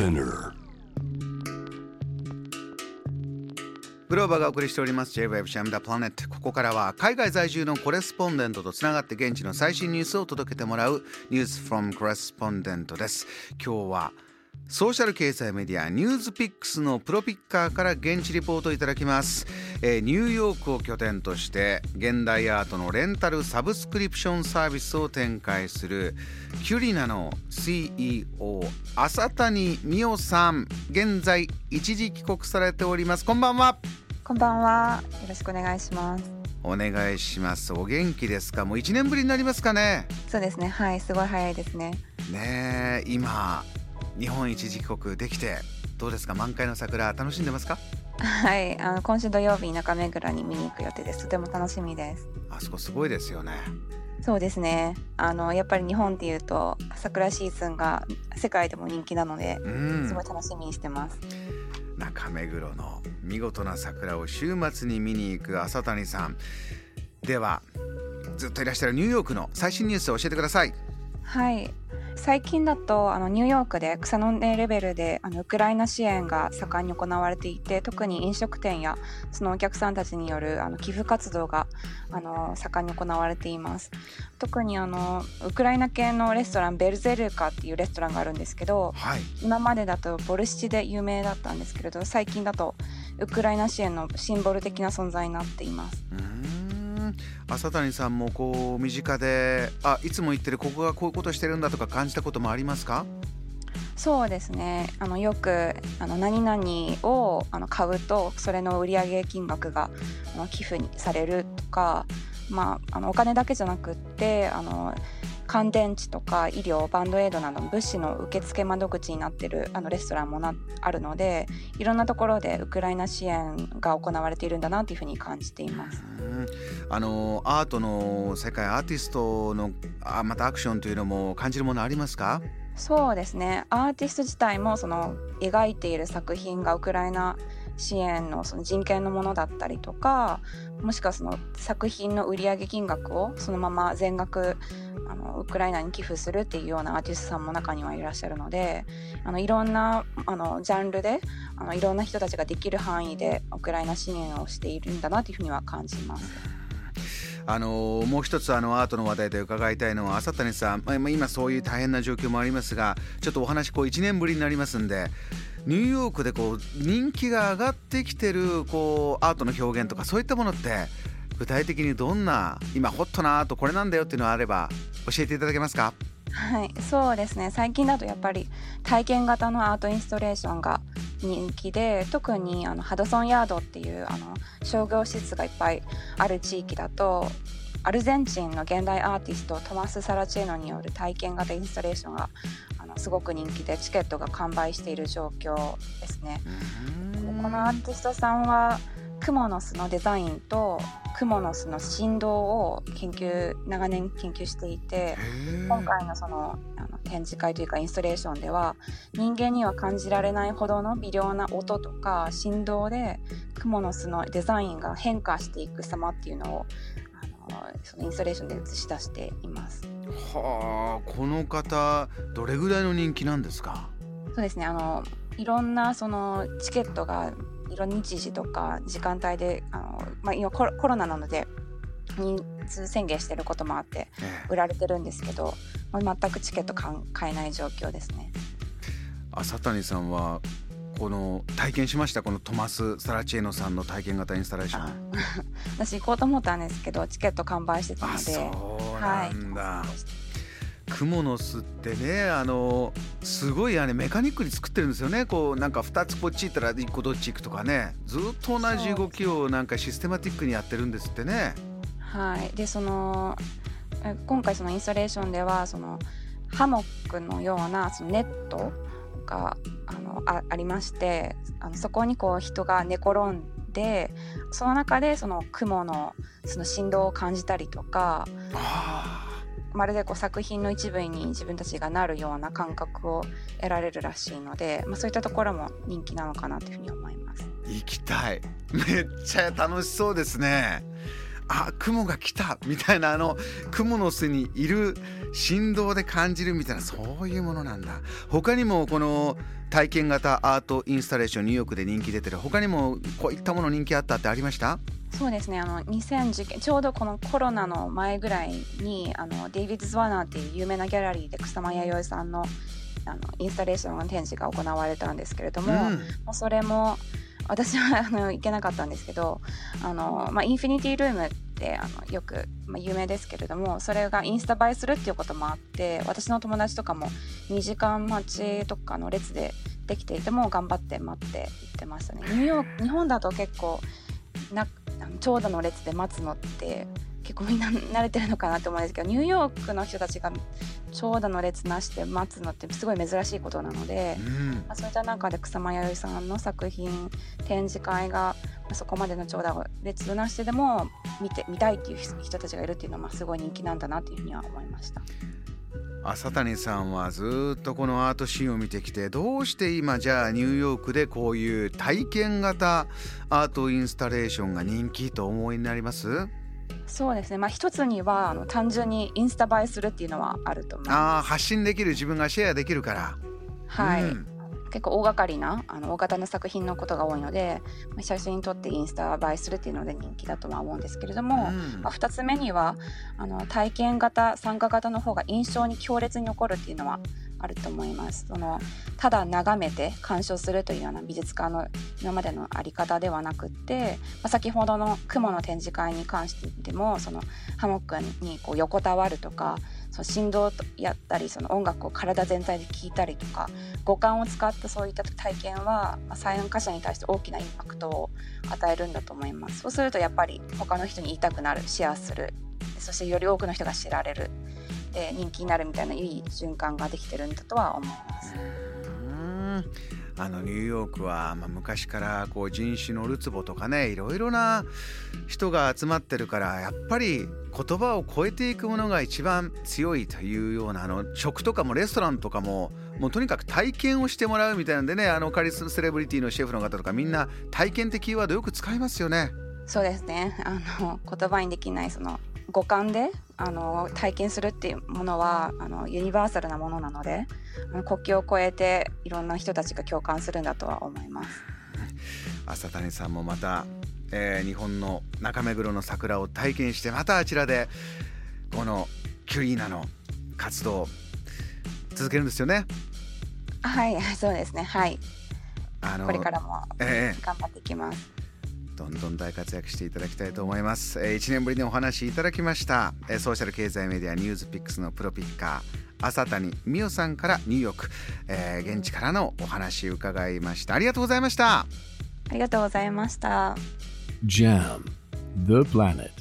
Spinner. グローバーがお送りしております。J-Web シャムダプラネットここからは海外在住のコレスポンデントとつながって現地の最新ニュースを届けてもらうニュースフォ m コレスポンデントです。今日はソーシャル経済メディアニュースピックスのプロピッカーから現地リポートいただきます、えー、ニューヨークを拠点として現代アートのレンタルサブスクリプションサービスを展開するキュリナの CEO 浅谷美代さん。現在一時帰国されております。こんばんは。こんばんは。よろしくお願いします。お願いします。お元気ですか？もう1年ぶりになりますかね？そうですね。はいすごい早いですね。ね今日本一時帰国できてどうですか？満開の桜楽しんでますか？はいあの今週土曜日中目黒に見に行く予定です。とても楽しみです。あそこすごいですよね。そうですね。あのやっぱり日本っていうと桜シーズンが世界でも人気なので、うん、すごい楽しみにしてます。中目黒の見事な桜を週末に見に行く朝谷さん。ではずっといらっしゃるニューヨークの最新ニュースを教えてください。はい最近だとあのニューヨークで草の根レベルであのウクライナ支援が盛んに行われていて特に飲食店やそのお客さんたちによるあの寄付活動があの盛んに行われています。特にあのウクライナ系のレストランベルゼルカっていうレストランがあるんですけど、はい、今までだとボルシチで有名だったんですけれど最近だとウクライナ支援のシンボル的な存在になっています。浅谷さんもこう身近であいつも言ってるここがこういうことしてるんだとか感じたこともありますか？そうですね。あのよくあの何々をあの買うとそれの売上金額があの寄付にされるとか、まあ、あのお金だけじゃなくってあの乾電池とか医療バンドエイドなどの物資の受付窓口になってるあのレストランもなあるのでいろんなところでウクライナ支援が行われているんだなというふうに感じています。あのアートの世界アーティストのあまたアクションというのも感じるものありますか？そうですね。アーティスト自体もその描いている作品がウクライナ支援のその人権のものだったりとかもしくはその作品の売上金額をそのまま全額あのウクライナに寄付するっていうようなアーティストさんも中にはいらっしゃるのであのいろんなあのジャンルであのいろんな人たちができる範囲でウクライナ支援をしているんだなというふうには感じます。あのもう一つあのアートの話題で伺いたいのは朝谷さん、まあ、今そういう大変な状況もありますがちょっとお話こう1年ぶりになりますんでニューヨークでこう人気が上がってきてるこうアートの表現とかそういったものって具体的にどんな今ホットなアートこれなんだよっていうのがあれば教えていただけますか？はいそうですね。最近だとやっぱり体験型のアートインストレーションが人気で特にあのハドソンヤードっていうあの商業施設がいっぱいある地域だとアルゼンチンの現代アーティストトマス・サラチェーノによる体験型インスタレーションがのすごく人気でチケットが完売している状況ですね。このアーティストさんはクモの巣のデザインとクモの巣の振動を研究長年研究していて今回のそのあの展示会というかインストレーションでは人間には感じられないほどの微量な音とか振動でクモの巣のデザインが変化していく様っていうのをそのインストレーションで映し出しています。はあこの方どれぐらいの人気なんですか？そうですね。あのいろんなそのチケットがいろんな日時とか時間帯であの、まあ、今コロナなので人数宣言してることもあって売られてるんですけど、ええ、全くチケット買えない状況ですね。朝谷さんはこの体験しましたこのトマス・サラチェーノさんの体験型インスタレーション。私行こうと思ったんですけどチケット完売してたので。そうなんだ、はい、クモの巣ってねあのすごいあれメカニックに作ってるんですよね。こうなんか2つこっち行ったら1個どっち行くとかね。ずっと同じ動きをなんかシステマティックにやってるんですってね。はい。でその今回そのインスタレーションではそのハモックのようなそのネットがあのあありましてあのそこにこう人が寝転んでその中でその雲のその振動を感じたりとかまるでこう作品の一部に自分たちがなるような感覚を得られるらしいので、まあ、そういったところも人気なのかなというふうに思います。行きたいめっちゃ楽しそうですね。あ雲が来たみたいなあの雲の巣にいる振動で感じるみたいなそういうものなんだ。他にもこの体験型アートインスタレーションニューヨークで人気出てる。他にもこういったもの人気あったってありました？そうですね。あの2010ちょうどこのコロナの前ぐらいにあのデイビッド・ズワナーっていう有名なギャラリーで草間彌生さんのあのインスタレーションの展示が行われたんですけれども、うん、もうそれも私はあの行けなかったんですけどあの、まあ、インフィニティルームってあのよく、まあ、有名ですけれどもそれがインスタ映えするっていうこともあって私の友達とかも2時間待ちとかの列でできていても頑張って待って行ってましたね。ニューヨーク日本だと結構な長蛇の列で待つのって結構みんな慣れてるのかなと思うんですけどニューヨークの人たちが長蛇の列なしで待つのってすごい珍しいことなので、うん、まあ、そういった中で草間彌生さんの作品展示会が、まあ、そこまでの長蛇列なしでも見て見たいっていう人たちがいるっていうのはすごい人気なんだなっていうふうには思いました。朝谷さんはずっとこのアートシーンを見てきてどうして今じゃあニューヨークでこういう体験型アートインスタレーションが人気と思いになります？そうですね、まあ、一つにはあの単純にインスタ映えするっていうのはあると思います。あ発信できる自分がシェアできるから。はい、うん、結構大掛かりなあの大型の作品のことが多いので、まあ、写真撮ってインスタ映えするっていうので人気だとは思うんですけれども、うん、まあ、2つ目にはあの体験型参加型の方が印象に強烈に残るっていうのはあると思います。そのただ眺めて鑑賞するというような美術館の今までの在り方ではなくって、まあ、先ほどの雲の展示会に関してもそのハモックにこう横たわるとかその振動やったりその音楽を体全体で聴いたりとか五感を使ったそういった体験は、まあ、参加者に対して大きなインパクトを与えるんだと思います。そうするとやっぱり他の人に言いたくなるシェアする。そしてより多くの人が知られる。で人気になるみたいないい循環ができてるんだとは思います。あのニューヨークは、まあ、昔からこう人種のるつぼとかねいろいろな人が集まってるからやっぱり言葉を超えていくものが一番強いというようなあの食とかもレストランとかももうとにかく体験をしてもらうみたいなんでねあのカリスマセレブリティのシェフの方とかみんな体験的キーワードよく使いますよね。そうですねあの言葉にできないその五感であの体験するっていうものはあのユニバーサルなものなので国境を越えていろんな人たちが共感するんだとは思います。朝谷さんもまた、えー、日本の中目黒の桜を体験してまたあちらでこのキュリーナの活動続けるんですよね。はいそうですね。はい。あのこれからも頑張っていきます、えーどんどん大活躍していただきたいと思います、えー、1年ぶりにお話いただきました、えー、ソーシャル経済メディアニュースピックスのプロピッカー朝谷美代さんからニューヨーク、えー、現地からのお話伺いました。ありがとうございました。ありがとうございました。JAM The Planet